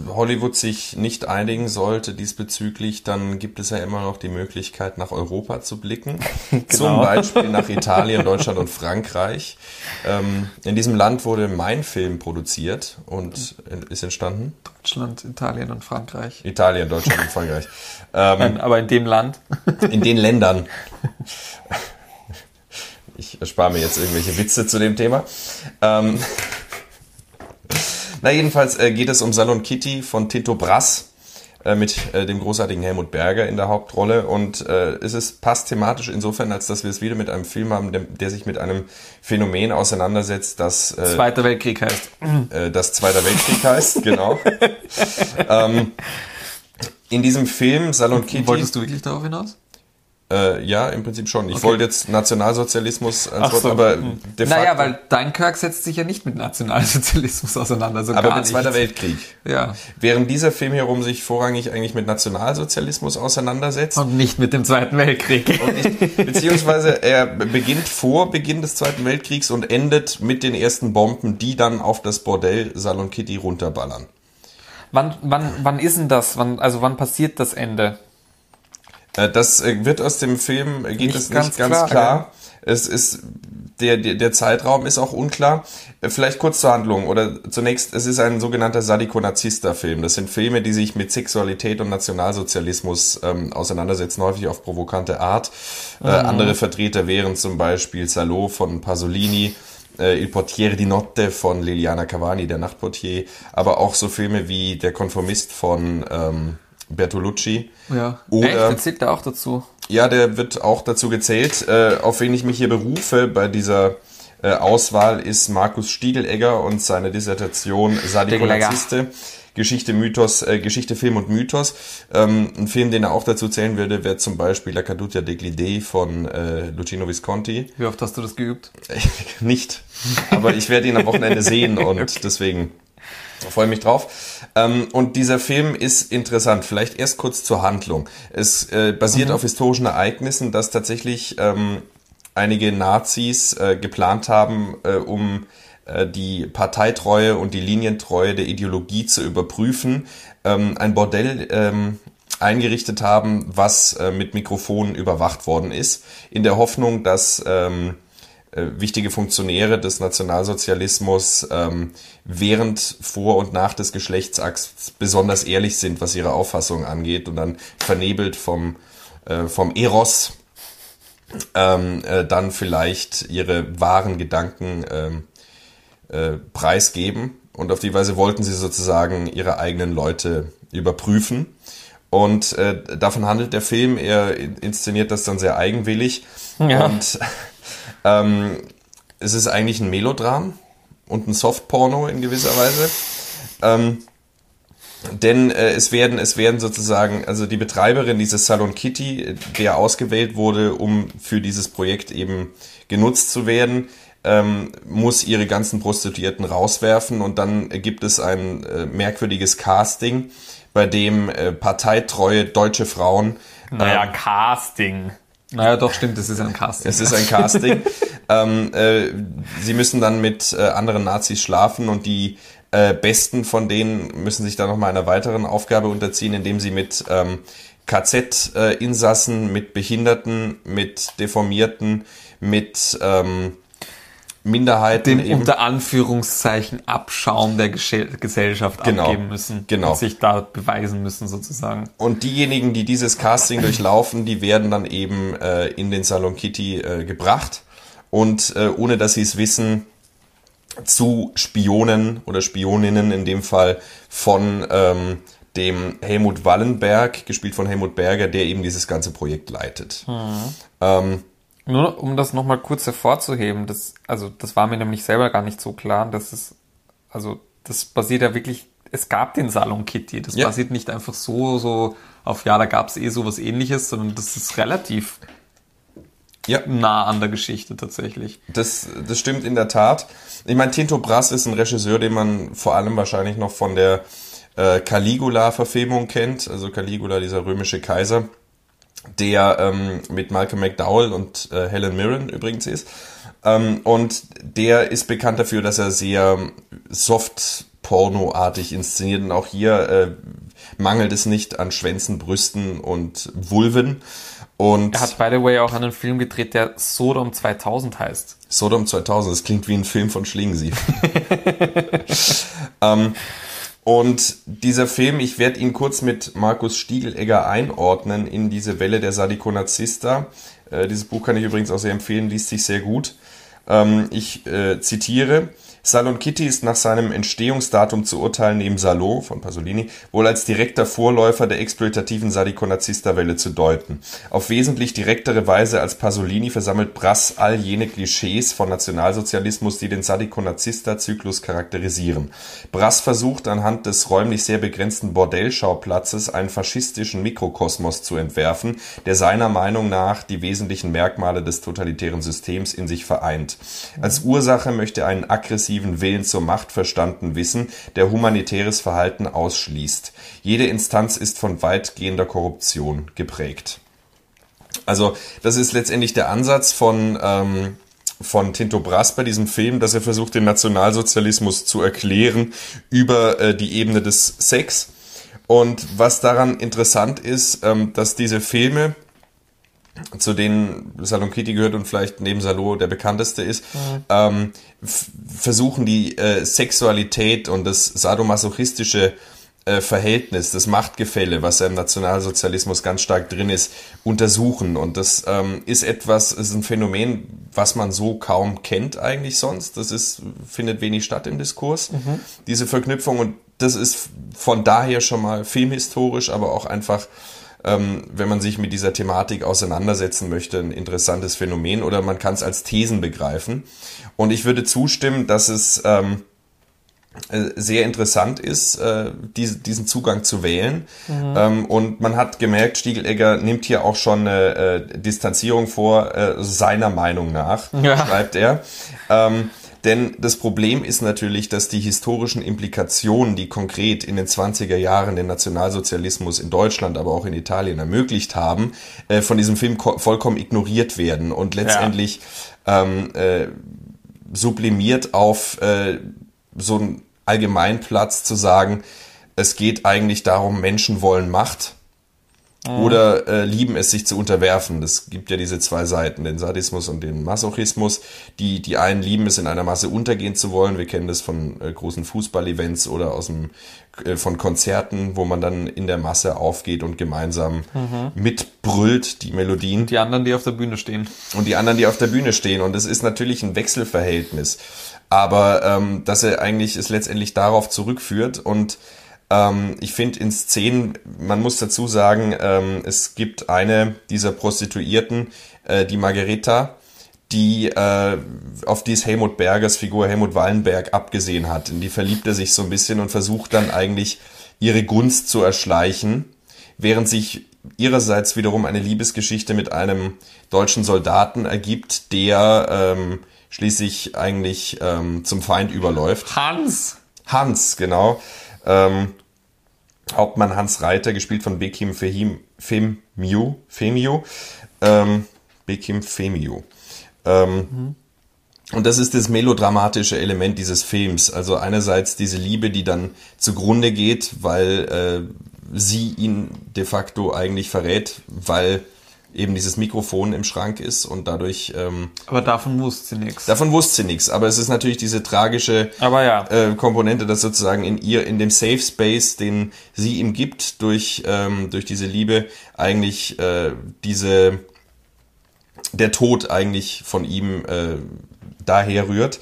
Hollywood sich nicht einigen sollte diesbezüglich, dann gibt es ja immer noch die Möglichkeit, nach Europa zu blicken. [LAUGHS] Zum Beispiel nach Italien, Deutschland und Frankreich. Ähm, in diesem Land wurde mein Film produziert und ist entstanden. Deutschland, Italien und Frankreich. Italien, Deutschland und Frankreich. [LAUGHS] Ähm, Nein, aber in dem Land. [LAUGHS] in den Ländern. Ich erspare mir jetzt irgendwelche Witze zu dem Thema. Ähm, na, jedenfalls äh, geht es um Salon Kitty von Tito Brass äh, mit äh, dem großartigen Helmut Berger in der Hauptrolle. Und äh, es ist, passt thematisch insofern, als dass wir es wieder mit einem Film haben, der, der sich mit einem Phänomen auseinandersetzt, das äh, Zweiter Weltkrieg heißt. äh, das Zweiter Weltkrieg heißt, [LAUGHS] genau. ähm, in diesem Film Salon [LAUGHS] Kitty. Wolltest du wirklich darauf hinaus? Äh, ja, im Prinzip schon. Ich Okay. wollte jetzt Nationalsozialismus antworten, so. aber Hm. de facto, Naja, weil Dunkirk setzt sich ja nicht mit Nationalsozialismus auseinander. So aber gar mit Zweiter nicht. Weltkrieg. Ja. Während dieser Film hierum sich vorrangig eigentlich mit Nationalsozialismus auseinandersetzt. Und nicht mit dem Zweiten Weltkrieg. Beziehungsweise er beginnt vor Beginn des Zweiten Weltkriegs und endet mit den ersten Bomben, die dann auf das Bordell Salon Kitty runterballern. wann, wann, wann ist denn das? Wann, also wann passiert das Ende? Äh, Das äh, wird aus dem Film, äh, geht Nicht es ganz nicht ganz klar, klar. Es ist, der, der, der Zeitraum ist auch unklar. Vielleicht kurz zur Handlung oder zunächst, es ist ein sogenannter Sadiko-Nazista-Film. Das sind Filme, die sich mit Sexualität und Nationalsozialismus ähm, auseinandersetzen, häufig auf provokante Art. Äh, andere Vertreter wären zum Beispiel Salo von Pasolini, äh, Il Portiere di Notte von Liliana Cavani, der Nachtportier, aber auch so Filme wie Der Konformist von ähm, Bertolucci. Ja. Oder- Echt? Erzählt er auch dazu? Ja, der wird auch dazu gezählt. Äh, auf wen ich mich hier berufe bei dieser äh, Auswahl ist Markus Stiegelegger und seine Dissertation Sadikonaziste. Geschichte, Mythos, äh, Geschichte, Film und Mythos. Ähm, ein Film, den er auch dazu zählen würde, wäre zum Beispiel La Caduta degli von äh, Lucino Visconti. Wie oft hast du das geübt? [LAUGHS] Nicht. Aber ich werde ihn am Wochenende sehen [LAUGHS] und deswegen freue mich drauf. Ähm, und dieser Film ist interessant. Vielleicht erst kurz zur Handlung. Es äh, basiert auf historischen Ereignissen, dass tatsächlich ähm, einige Nazis äh, geplant haben, äh, um äh, die Parteitreue und die Linientreue der Ideologie zu überprüfen, ähm, ein Bordell ähm, eingerichtet haben, was äh, mit Mikrofonen überwacht worden ist, in der Hoffnung, dass ähm, äh, wichtige Funktionäre des Nationalsozialismus ähm, während, vor und nach des Geschlechtsakts besonders ehrlich sind, was ihre Auffassung angeht und dann vernebelt vom, äh, vom Eros ähm, äh, dann vielleicht ihre wahren Gedanken ähm, äh, preisgeben. Und auf die Weise wollten sie sozusagen ihre eigenen Leute überprüfen. Und äh, davon handelt der Film. Er inszeniert das dann sehr eigenwillig. Ja. Und ähm, es ist eigentlich ein Melodram und ein Softporno in gewisser Weise. Ähm, denn äh, es werden es werden sozusagen also die Betreiberin dieses Salon Kitty, der ausgewählt wurde, um für dieses Projekt eben genutzt zu werden, ähm, muss ihre ganzen Prostituierten rauswerfen und dann gibt es ein äh, merkwürdiges Casting, bei dem äh, parteitreue deutsche Frauen Naja, Casting. Naja, doch, stimmt, es ist ein Casting. es ist ein Casting. [LAUGHS] ähm, äh, sie müssen dann mit äh, anderen Nazis schlafen und die äh, Besten von denen müssen sich dann nochmal einer weiteren Aufgabe unterziehen, indem sie mit ähm, KZ-Insassen, mit Behinderten, mit Deformierten, mit ähm, Minderheiten den eben. unter Anführungszeichen Abschaum der Gesche Gesellschaft Genau. abgeben müssen. Genau. Und sich da beweisen müssen, sozusagen. Und diejenigen, die dieses Casting [CLEARS THROAT] durchlaufen, die werden dann eben äh, in den Salon Kitty äh, gebracht und äh, ohne dass sie es wissen, zu Spionen oder Spioninnen in dem Fall von ähm, dem Helmut Wallenberg, gespielt von Helmut Berger, der eben dieses ganze Projekt leitet. Ähm, Nur um das nochmal kurz hervorzuheben, das, also das war mir nämlich selber gar nicht so klar, dass es, also das basiert ja wirklich, es gab den Salon Kitty, das Ja. basiert nicht einfach so, so auf, ja, da gab es eh sowas ähnliches, sondern das ist relativ ja, nah an der Geschichte tatsächlich. Das, das stimmt in der Tat. Ich meine, Tinto Brass ist ein Regisseur, den man vor allem wahrscheinlich noch von der äh, Caligula-Verfilmung kennt. Also Caligula, dieser römische Kaiser, der ähm, mit Malcolm McDowell und äh, Helen Mirren übrigens ist. Ähm, und der ist bekannt dafür, dass er sehr soft-pornoartig inszeniert. Und auch hier äh, mangelt es nicht an Schwänzen, Brüsten und Vulven. Und Er hat, by the way, auch einen Film gedreht, der Sodom 2000 heißt. Sodom 2000, das klingt wie ein Film von Schlingensief. [LAUGHS] ähm, und dieser Film, ich werde ihn kurz mit Markus Stiegelegger einordnen in diese Welle der Sadikonazista. Äh, dieses Buch kann ich übrigens auch sehr empfehlen, liest sich sehr gut. Ähm, ich äh, zitiere. Salon Kitty ist nach seinem Entstehungsdatum zu urteilen neben Salon von Pasolini wohl als direkter Vorläufer der exploitativen Sadikonazista-Welle zu deuten. Auf wesentlich direktere Weise als Pasolini versammelt Brass all jene Klischees von Nationalsozialismus, die den Sadikonazista-Zyklus charakterisieren. Brass versucht anhand des räumlich sehr begrenzten Bordellschauplatzes einen faschistischen Mikrokosmos zu entwerfen, der seiner Meinung nach die wesentlichen Merkmale des totalitären Systems in sich vereint. Als Ursache möchte er einen aggressiven Willen zur Macht verstanden wissen, der humanitäres Verhalten ausschließt. Jede Instanz ist von weitgehender Korruption geprägt. Also das ist letztendlich der Ansatz von, ähm, von Tinto Brass bei diesem Film, dass er versucht, den Nationalsozialismus zu erklären über äh, die Ebene des Sex. Und was daran interessant ist, ähm, dass diese Filme, zu denen Salon Kitty gehört und vielleicht neben Salo der bekannteste ist, ähm, f- versuchen die äh, Sexualität und das sadomasochistische äh, Verhältnis, das Machtgefälle, was ja im Nationalsozialismus ganz stark drin ist, untersuchen. Und das ähm, ist etwas, ist ein Phänomen, was man so kaum kennt eigentlich sonst. Das ist, findet wenig statt im Diskurs, diese Verknüpfung. Und das ist von daher schon mal filmhistorisch, aber auch einfach, ähm, wenn man sich mit dieser Thematik auseinandersetzen möchte, ein interessantes Phänomen oder man kann es als Thesen begreifen. Und ich würde zustimmen, dass es ähm, äh, sehr interessant ist, äh, diese, diesen Zugang zu wählen. Mhm. Ähm, und man hat gemerkt, Stiegelegger nimmt hier auch schon eine äh, Distanzierung vor, äh, seiner Meinung nach, ja. schreibt er. Ähm, denn das Problem ist natürlich, dass die historischen Implikationen, die konkret in den 20er Jahren den Nationalsozialismus in Deutschland, aber auch in Italien ermöglicht haben, äh, von diesem Film vollkommen ignoriert werden und letztendlich ja. ähm, äh, sublimiert auf äh, so einen Allgemeinplatz zu sagen, es geht eigentlich darum, Menschen wollen Macht. Oder äh, lieben es, sich zu unterwerfen. Das gibt ja diese zwei Seiten, den Sadismus und den Masochismus. Die, die einen lieben es, in einer Masse untergehen zu wollen. Wir kennen das von äh, großen Fußballevents oder aus dem, äh, von Konzerten, wo man dann in der Masse aufgeht und gemeinsam mhm. mitbrüllt, die Melodien. Die anderen, die auf der Bühne stehen. Und die anderen, die auf der Bühne stehen. Und es ist natürlich ein Wechselverhältnis. Aber ähm, dass er eigentlich es letztendlich darauf zurückführt und ähm, ich finde in Szenen, man muss dazu sagen, ähm, es gibt eine dieser Prostituierten, äh, die Margareta, die äh, auf die es Helmut Bergers Figur Helmut Wallenberg abgesehen hat. In die verliebt er sich so ein bisschen und versucht dann eigentlich ihre Gunst zu erschleichen, während sich ihrerseits wiederum eine Liebesgeschichte mit einem deutschen Soldaten ergibt, der ähm, schließlich eigentlich ähm, zum Feind überläuft. Hans! Hans, genau. Ähm, Hauptmann Hans Reiter, gespielt von Bekim Femiu, Femiu, ähm, Bekim Femiu. Ähm, mhm. Und das ist das melodramatische Element dieses Films. Also einerseits diese Liebe, die dann zugrunde geht, weil äh, sie ihn de facto eigentlich verrät, weil eben dieses Mikrofon im Schrank ist und dadurch. Ähm, aber davon wusste sie nichts. Davon wusste sie nichts. Aber es ist natürlich diese tragische ja. äh, Komponente, dass sozusagen in ihr, in dem Safe Space, den sie ihm gibt durch ähm, durch diese Liebe, eigentlich äh, diese der Tod eigentlich von ihm äh, daher rührt.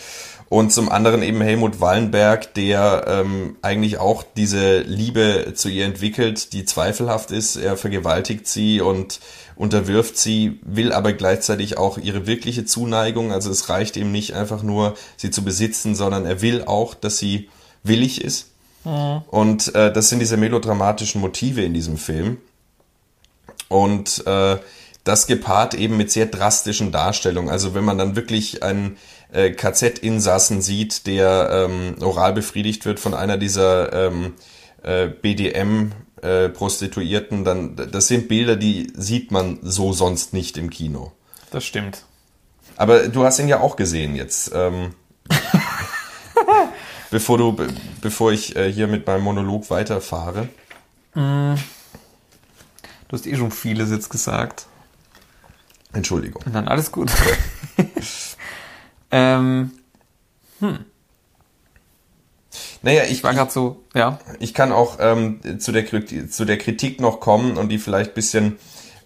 Und zum anderen eben Helmut Wallenberg, der ähm, eigentlich auch diese Liebe zu ihr entwickelt, die zweifelhaft ist. Er vergewaltigt sie und unterwirft sie, will aber gleichzeitig auch ihre wirkliche Zuneigung. Also es reicht ihm nicht einfach nur, sie zu besitzen, sondern er will auch, dass sie willig ist. Mhm. Und äh, das sind diese melodramatischen Motive in diesem Film. Und äh, das gepaart eben mit sehr drastischen Darstellungen. Also wenn man dann wirklich einen äh, KZ-Insassen sieht, der ähm, oral befriedigt wird von einer dieser ähm, äh, BDM äh, Prostituierten, dann das sind Bilder, die sieht man so sonst nicht im Kino. Das stimmt. Aber du hast ihn ja auch gesehen jetzt. Ähm, [LAUGHS] bevor du, bevor ich äh, hier mit meinem Monolog weiterfahre. Mm. Du hast eh schon vieles jetzt gesagt. Entschuldigung. Dann alles gut. [LAUGHS] ähm, hm. Naja, ich war gerade so, ja. Ich kann auch ähm, zu, der, zu der Kritik noch kommen und die vielleicht bisschen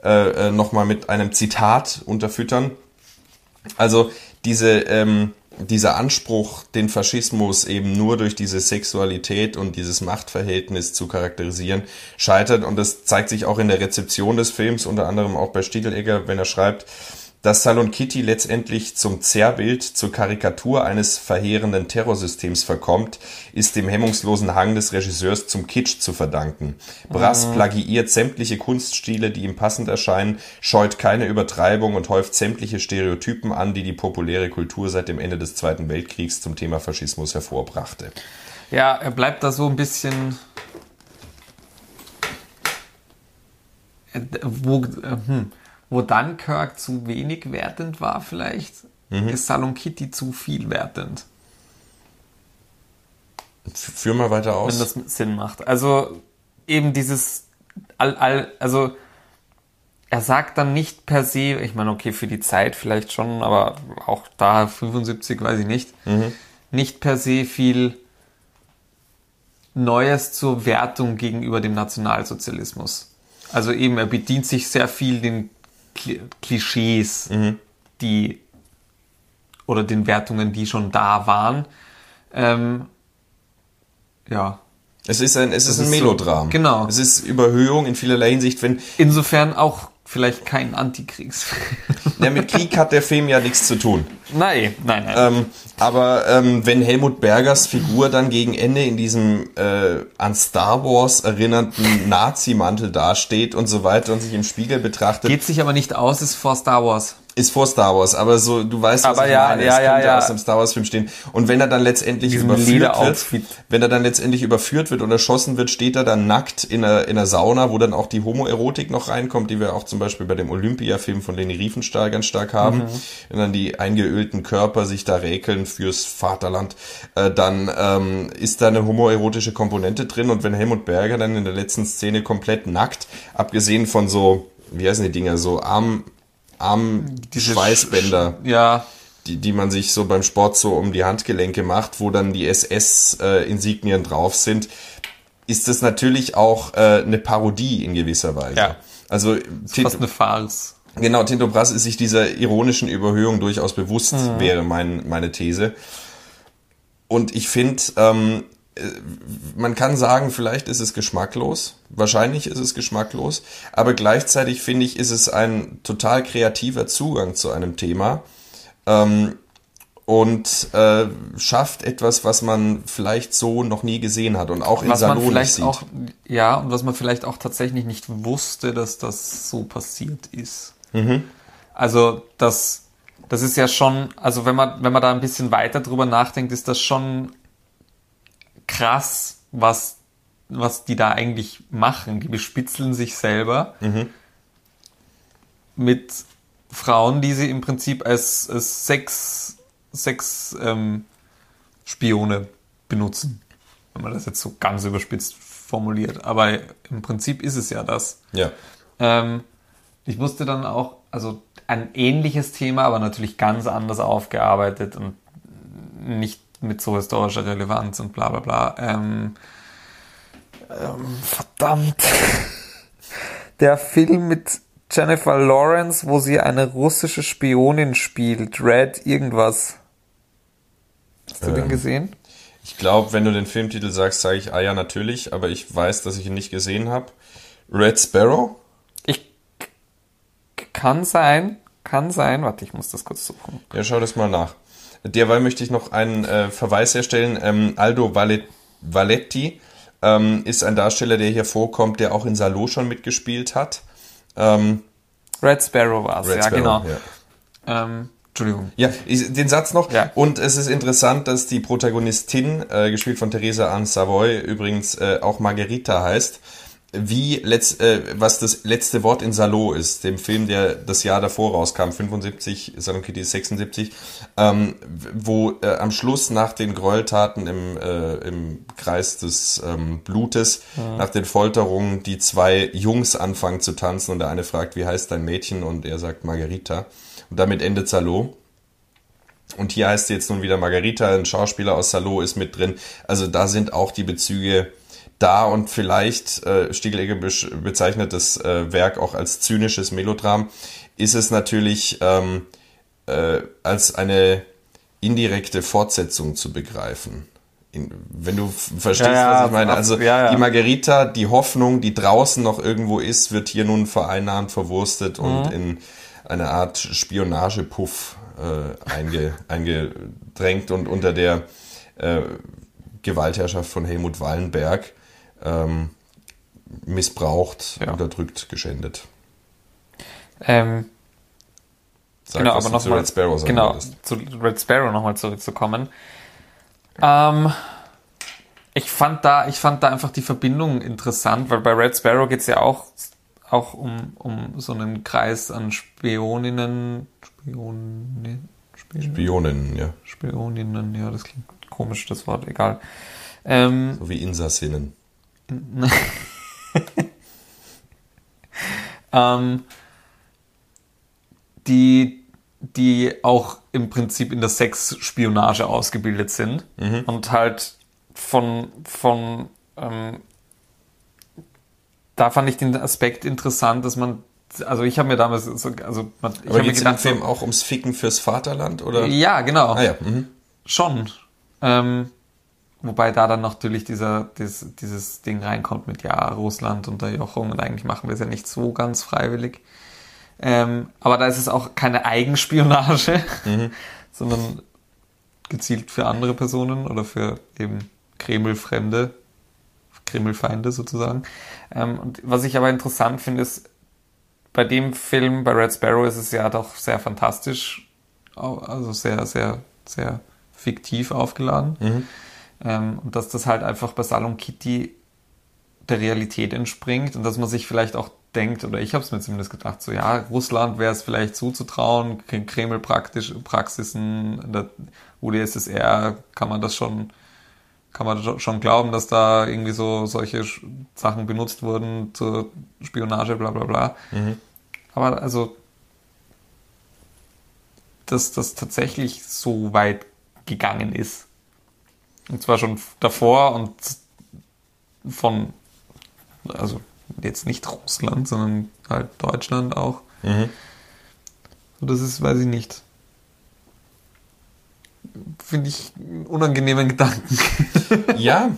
äh, äh nochmal mit einem Zitat unterfüttern. Also diese, ähm, dieser Anspruch, den Faschismus eben nur durch diese Sexualität und dieses Machtverhältnis zu charakterisieren, scheitert und das zeigt sich auch in der Rezeption des Films, unter anderem auch bei Stiegelegger, wenn er schreibt, dass Salon Kitty letztendlich zum Zerrbild, zur Karikatur eines verheerenden Terrorsystems verkommt, ist dem hemmungslosen Hang des Regisseurs zum Kitsch zu verdanken. Brass mhm. plagiiert sämtliche Kunststile, die ihm passend erscheinen, scheut keine Übertreibung und häuft sämtliche Stereotypen an, die die populäre Kultur seit dem Ende des Zweiten Weltkriegs zum Thema Faschismus hervorbrachte. Ja, er bleibt da so ein bisschen äh, wo, äh, hm wo Dunkirk zu wenig wertend war vielleicht, mhm. ist Salon Kitty zu viel wertend. Führ mal weiter aus. Wenn das Sinn macht. Also eben dieses, all, all, also er sagt dann nicht per se, ich meine, okay, für die Zeit vielleicht schon, aber auch da 75 weiß ich nicht, mhm. nicht per se viel Neues zur Wertung gegenüber dem Nationalsozialismus. Also eben, er bedient sich sehr viel den Klischees, mhm. die oder den Wertungen, die schon da waren. Ähm, ja. Es ist ein, es ist ein ist so- Melodram. genau. Es ist Überhöhung in vielerlei Hinsicht, wenn, Insofern auch vielleicht kein Antikriegsfilm. [LAUGHS] ja, mit Krieg hat der Film ja nichts zu tun. nein, nein, nein. Ähm, aber ähm, wenn Helmut Bergers Figur dann gegen Ende in diesem äh, an Star Wars erinnernden Nazi-Mantel dasteht und so weiter und sich im Spiegel betrachtet, Geht sich aber nicht aus, ist vor Star Wars. Ist vor Star Wars, aber so, du weißt, was Aber ich ja, meine. ja, es ja, könnte ja. aus dem Star Wars Film stehen. Und wenn er dann letztendlich Diesem überführt wird, wenn er dann letztendlich überführt wird und erschossen wird, steht er dann nackt in einer, in einer Sauna, wo dann auch die Homoerotik noch reinkommt, die wir auch zum Beispiel bei dem Olympia-Film von Leni Riefenstahl ganz stark haben. Mhm. Wenn dann die eingeölten Körper sich da räkeln fürs Vaterland, äh, dann ähm, ist da eine homoerotische Komponente drin und wenn Helmut Berger dann in der letzten Szene komplett nackt, abgesehen von so, wie heißen die Dinger, so Arm, Arm Diese Schweißbänder, Sch- Ja, die, die man sich so beim Sport so um die Handgelenke macht, wo dann die SS-Insignien drauf sind, ist das natürlich auch äh, eine Parodie in gewisser Weise. Ja. Also fast Tint, eine Farce. genau, Tinto Brass ist sich dieser ironischen Überhöhung durchaus bewusst, wäre mein, meine These. Und ich finde, ähm, äh, man kann sagen, vielleicht ist es geschmacklos. Wahrscheinlich ist es geschmacklos. Aber gleichzeitig finde ich, ist es ein total kreativer Zugang zu einem Thema. Ähm, und äh, schafft etwas, was man vielleicht so noch nie gesehen hat und auch in Was man Salon vielleicht sieht. auch, ja, und was man vielleicht auch tatsächlich nicht wusste, dass das so passiert ist. Mhm. Also, das, das ist ja schon, also wenn man, wenn man da ein bisschen weiter drüber nachdenkt, ist das schon krass, was, was die da eigentlich machen. Die bespitzeln sich selber Mhm. mit Frauen, die sie im Prinzip als, als Sex, Sex ähm, Spione benutzen. Wenn man das jetzt so ganz überspitzt formuliert. Aber im Prinzip ist es ja das. ja. Ähm, ich musste dann auch, also ein ähnliches Thema, aber natürlich ganz anders aufgearbeitet und nicht mit so historischer Relevanz und bla bla bla. Ähm, ähm, verdammt. [LAUGHS] Der Film mit Jennifer Lawrence, wo sie eine russische Spionin spielt, Red irgendwas. Hast du den Ähm. gesehen? Ich glaube, wenn du den Filmtitel sagst, sage ich, ah ja, natürlich, aber ich weiß, dass ich ihn nicht gesehen habe. Red Sparrow? Ich kann sein, kann sein. Warte, ich muss das kurz suchen. Ja, schau das mal nach. Derweil möchte ich noch einen äh, Verweis herstellen. Ähm, Aldo Valetti ähm, ist ein Darsteller, der hier vorkommt, der auch in Salo schon mitgespielt hat. Ähm, Red Sparrow war es, ja, Sparrow, genau. Ja. Ähm, Entschuldigung. Ja, ich, den Satz noch. Ja. Und es ist interessant, dass die Protagonistin, äh, gespielt von Theresa Anne Savoy, übrigens äh, auch Margherita heißt, wie letzt, äh, was das letzte Wort in Salo ist, dem Film, der das Jahr davor rauskam, 75, Salon Kitty ist 76, ähm, wo äh, am Schluss nach den Gräueltaten im, äh, im Kreis des ähm, Blutes, nach den Folterungen, die zwei Jungs anfangen zu tanzen und der eine fragt, wie heißt dein Mädchen? Und er sagt Margherita. Und damit endet Salo. Und hier heißt sie jetzt nun wieder Margarita, ein Schauspieler aus Salo ist mit drin. Also da sind auch die Bezüge da und vielleicht, äh, Stiegelegger bezeichnet das äh, Werk auch als zynisches Melodram, ist es natürlich ähm, äh, als eine indirekte Fortsetzung zu begreifen. In, wenn du verstehst, Ja, was ich meine. ab- Also ja, ja. die Margarita, die Hoffnung, die draußen noch irgendwo ist, wird hier nun vereinnahmt, verwurstet und Mhm. in eine Art Spionagepuff äh, einge, [LAUGHS] eingedrängt und unter der äh, Gewaltherrschaft von Helmut Wallenberg ähm, missbraucht, Ja. unterdrückt, geschändet. Ähm, Sag, genau, aber nochmal. Red Sparrow sagen Genau, zu Red Sparrow nochmal zurückzukommen. Ähm, ich fand da, ich fand da einfach die Verbindung interessant, weil bei Red Sparrow geht es ja auch, auch um, um so einen Kreis an Spioninnen, Spioni, Spion, Spioninnen, ja. Spioninnen, ja, das klingt komisch, das Wort, egal. Ähm, So wie Insassinnen. [LAUGHS] ähm, die, die auch im Prinzip in der Sexspionage ausgebildet sind und halt von, von ähm, da fand ich den Aspekt interessant, dass man, also ich habe mir damals, so, also man, ich habe mir gedacht, Film auch ums Ficken fürs Vaterland, oder? ja, genau, Ah ja, mhm. schon. Ähm, wobei da dann natürlich dieser, dieses, dieses Ding reinkommt mit, ja, Russland Unterjochung und eigentlich machen wir es ja nicht so ganz freiwillig. Ähm, aber da ist es auch keine Eigenspionage, mhm. [LAUGHS] sondern gezielt für andere Personen oder für eben Kreml-Fremde, Kreml-Feinde sozusagen. Ähm, und was ich aber interessant finde, ist, bei dem Film, bei Red Sparrow, ist es ja doch sehr fantastisch, also sehr, sehr, sehr fiktiv aufgeladen. Mhm. Ähm, und dass das halt einfach bei Salon Kitty der Realität entspringt und dass man sich vielleicht auch denkt, oder ich habe es mir zumindest gedacht, so ja, Russland wäre es vielleicht zuzutrauen, Kreml-Praxisen, der UdSSR kann man das schon, kann man schon glauben, dass da irgendwie so solche Sachen benutzt wurden zur Spionage, bla bla bla. Mhm. Aber also, dass das tatsächlich so weit gegangen ist. Und zwar schon davor und von, also jetzt nicht Russland, sondern halt Deutschland auch. Mhm. Das ist, weiß ich nicht. Finde ich einen unangenehmen Gedanken. [LAUGHS] Ja,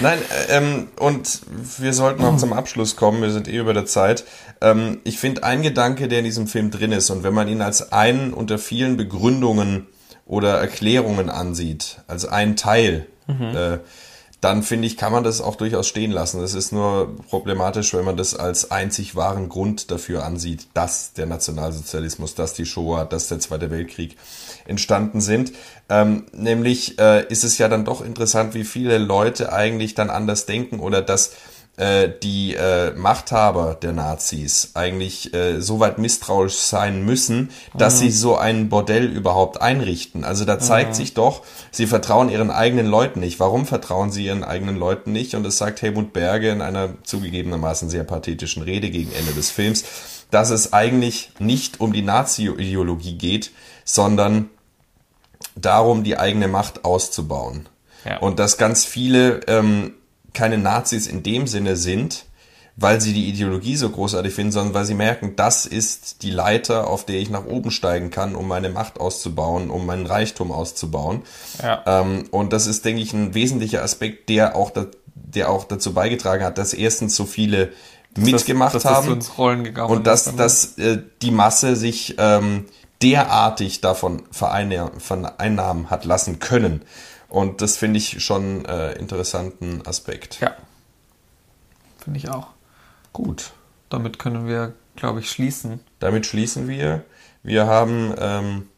Nein, ähm, und wir sollten auch zum Abschluss kommen, wir sind eh über der Zeit. Ähm, ich finde ein Gedanke, der in diesem Film drin ist, und wenn man ihn als einen unter vielen Begründungen oder Erklärungen ansieht, als einen Teil, mhm. äh, dann finde ich, kann man das auch durchaus stehen lassen. Es ist nur problematisch, wenn man das als einzig wahren Grund dafür ansieht, dass der Nationalsozialismus, dass die Shoah, dass der Zweite Weltkrieg entstanden sind. Ähm, nämlich äh, ist es ja dann doch interessant, wie viele Leute eigentlich dann anders denken oder dass die äh, Machthaber der Nazis eigentlich äh, so weit misstrauisch sein müssen, dass mhm. sie so ein Bordell überhaupt einrichten. Also da zeigt mhm. sich doch, sie vertrauen ihren eigenen Leuten nicht. Warum vertrauen sie ihren eigenen Leuten nicht? Und das sagt Helmut Berge in einer zugegebenermaßen sehr pathetischen Rede gegen Ende des Films, dass es eigentlich nicht um die Nazi-Ideologie geht, sondern darum, die eigene Macht auszubauen. Ja. Und dass ganz viele ähm, keine Nazis in dem Sinne sind, weil sie die Ideologie so großartig finden, sondern weil sie merken, das ist die Leiter, auf der ich nach oben steigen kann, um meine Macht auszubauen, um meinen Reichtum auszubauen. Ja. Ähm, und das ist, denke ich, ein wesentlicher Aspekt, der auch, da, der auch dazu beigetragen hat, dass erstens so viele mitgemacht das, haben und dass, ist, dass äh, die Masse sich ähm, derartig davon vereinnahmen hat lassen können. Und das finde ich schon äh, interessanten Aspekt. Ja. Finde ich auch. Gut. Damit können wir, glaube ich, schließen. Damit schließen wir. Wir haben ähm,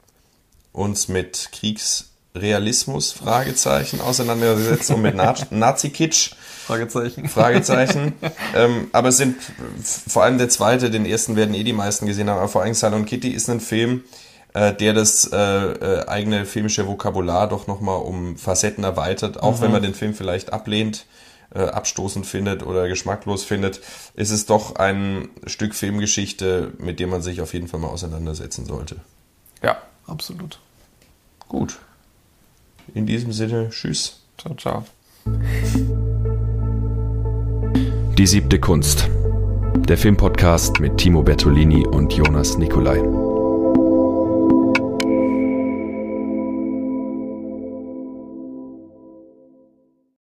uns mit Kriegsrealismus, Fragezeichen, auseinandergesetzt und mit [LAUGHS] Nazi-Kitsch. Fragezeichen. Fragezeichen. [LAUGHS] ähm, aber es sind vor allem der zweite, den ersten werden eh die meisten gesehen haben, aber vor allem Salon Kitty ist ein Film, äh, der das äh, äh, eigene filmische Vokabular doch nochmal um Facetten erweitert. Auch mhm. wenn man den Film vielleicht ablehnt, äh, abstoßend findet oder geschmacklos findet, ist es doch ein Stück Filmgeschichte, mit dem man sich auf jeden Fall mal auseinandersetzen sollte. Ja, absolut. Gut. In diesem Sinne, tschüss. Ciao, ciao. Die siebte Kunst. Der Filmpodcast mit Timo Bertolini und Jonas Nicolai.